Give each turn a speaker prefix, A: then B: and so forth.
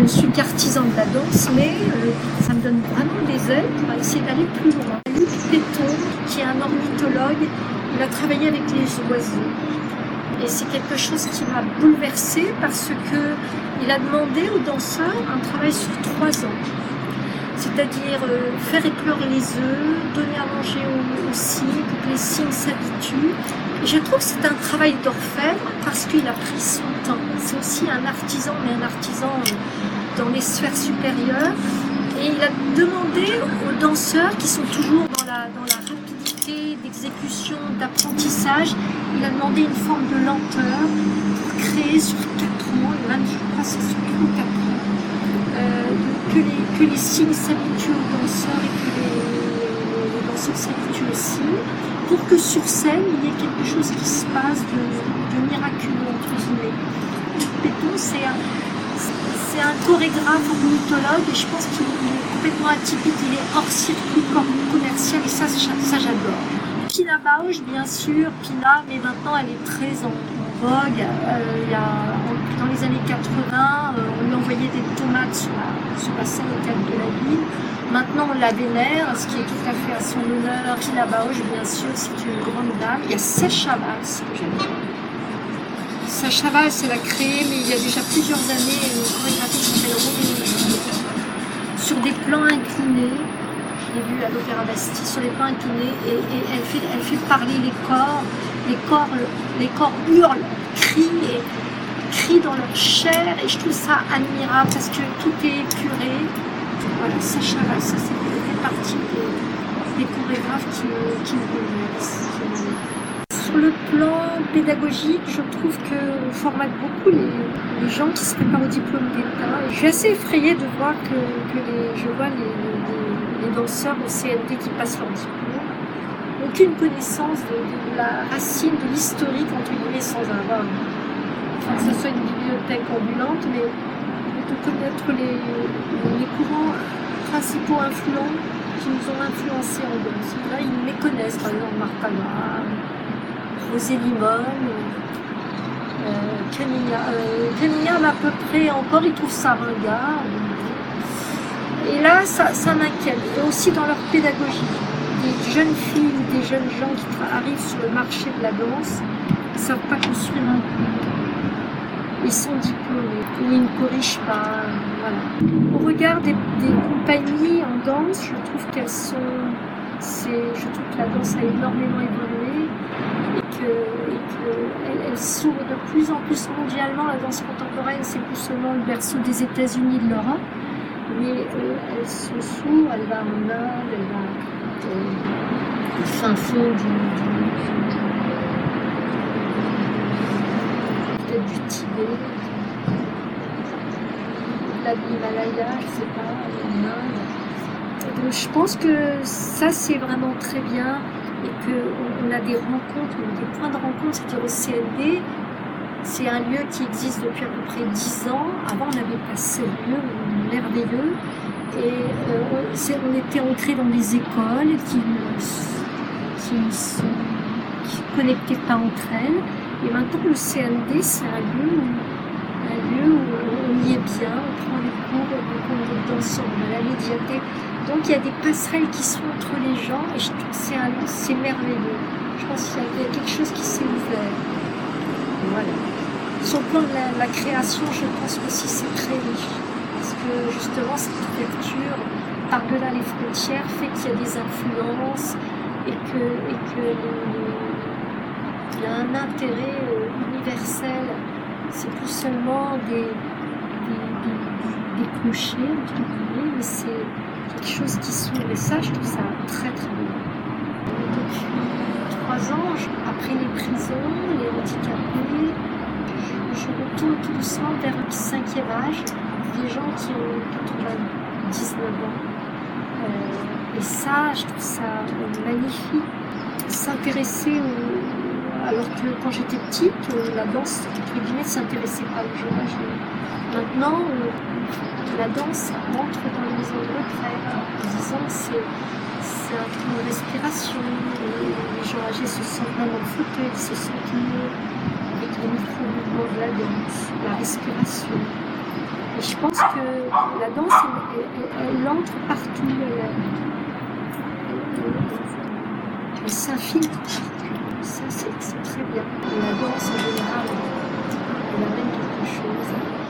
A: je ne suis qu'artisan de la danse, mais euh, ça me donne vraiment des ailes pour essayer d'aller plus loin. Luc Péton, qui est un ornithologue, il a travaillé avec les oiseaux. Et c'est quelque chose qui m'a bouleversée parce que il a demandé aux danseurs un travail sur trois ans. C'est-à-dire euh, faire éclore les œufs, donner à manger aux, cygnes pour que les cygnes s'habituent. Et je trouve que c'est un travail d'orfèvre parce qu'il a pris son temps. C'est aussi un artisan, mais un artisan dans les sphères supérieures. Et il a demandé aux danseurs qui sont toujours dans la, dans la rapidité d'exécution, d'apprentissage, il a demandé une forme de lenteur pour créer sur quatre même je crois que c'est sur 4 ans, euh, que, les, que les signes s'habituent aux danseurs et que les, danseurs s'habituent aussi, pour que sur scène il y ait quelque chose qui se passe de, miraculeux entre guillemets. C'est c'est un chorégraphe ornithologue et je pense qu'il est complètement atypique, il est hors circuit commercial et ça, ça j'adore. Pina Bausch, bien sûr, Pina, mais maintenant elle est très en, vogue. Euh, il y a, dans les années 80, euh, on lui envoyait des tomates sur la, scène au de la ville. Maintenant, on la vénère, ce qui est tout à fait à son honneur. Pina Bausch, bien sûr, c'est une grande dame. Il y a Sacha Valls, que j'adore. Sacha Valls, elle a créé, mais il y a déjà plusieurs années, une chorégraphie qui s'appelle sur des plans inclinés l'ai vu à l'Opéra Bastille sur les plans inclinés et, elle, fait, parler les corps, les corps, hurlent, crient et crient dans leur chair et je trouve ça admirable parce que tout est épuré. Voilà, ça Chaval, ça c'est partie des, des chorégraphes qui me, qui Sur le plan pédagogique, je trouve qu'on formate beaucoup les, gens qui se préparent au diplôme d'État. Je suis assez effrayée de voir que, les, je vois les danseurs au CND qui passent leur diplôme, aucune connaissance de, la racine, de l'historique, entre guillemets, sans avoir, que ce soit une bibliothèque ambulante, mais de connaître les, courants principaux influents qui nous ont influencés en danse. Là, ils les connaissent, par exemple Martha Graham, Rosé Limon, euh, euh, à peu près encore, ils trouvent ça ringard. Et là, ça, m'inquiète. Et aussi dans leur pédagogie. Des jeunes filles ou des jeunes gens qui arrivent sur le marché de la danse ne savent pas construire un groupe. Ils sont diplômés, ils ne corrigent pas. Au regard des, compagnies en danse, je trouve qu'elles sont. Je trouve que la danse a énormément évolué et elle, s'ouvre de plus en plus mondialement. La danse contemporaine, c'est plus seulement le berceau des États-Unis de l'Europe mais euh, elle se s'ouvre, elle va en Inde, elle va euh, au fin fond du, peut-être du Tibet, de l'Himalaya, je ne sais pas, en Inde. Donc je pense que ça c'est vraiment très bien et qu'on a des rencontres, des points de rencontre, c'est-à-dire au CND, c'est un lieu qui existe depuis à peu près 10 ans. Avant, on n'avait pas ce lieu merveilleux. Et euh, on était entré dans des écoles qui ne se connectaient pas entre elles. Et maintenant, le CND, c'est un lieu où, on y est bien, on prend les cours, on cours ensemble, à la médiathèque. Donc, il y a des passerelles qui sont entre les gens et je trouve que c'est merveilleux. Je pense qu'il y a quelque chose qui s'est ouvert. Voilà. Sur le plan de la, création, je pense aussi c'est très riche. Parce que justement, cette ouverture par-delà les frontières fait qu'il y a des influences et que, et que il y a un intérêt euh, universel. C'est plus seulement des, des, clochers, mais c'est quelque chose qui s'ouvre. Et ça, je trouve ça très très bien. Depuis trois ans, après les prisons, les handicapés, je retourne tout doucement vers le cinquième âge, des gens qui ont 99 ans. Euh, et ça, je trouve ça magnifique. S'intéresser au... Alors que quand j'étais petite, euh, la danse, entre guillemets, ne s'intéressait pas aux jeunes Maintenant, euh, la danse rentre dans les maisons de retraite en disant c'est c'est un temps de respiration, les gens âgés se sentent même en ils se sentent mieux avec le micro-mouvement de la danse, la respiration. Et je pense que la danse, elle, elle- elle entre partout. Elle, elle- s'infiltre. Ça, c'est très bien. La danse, en général, elle amène quelque chose.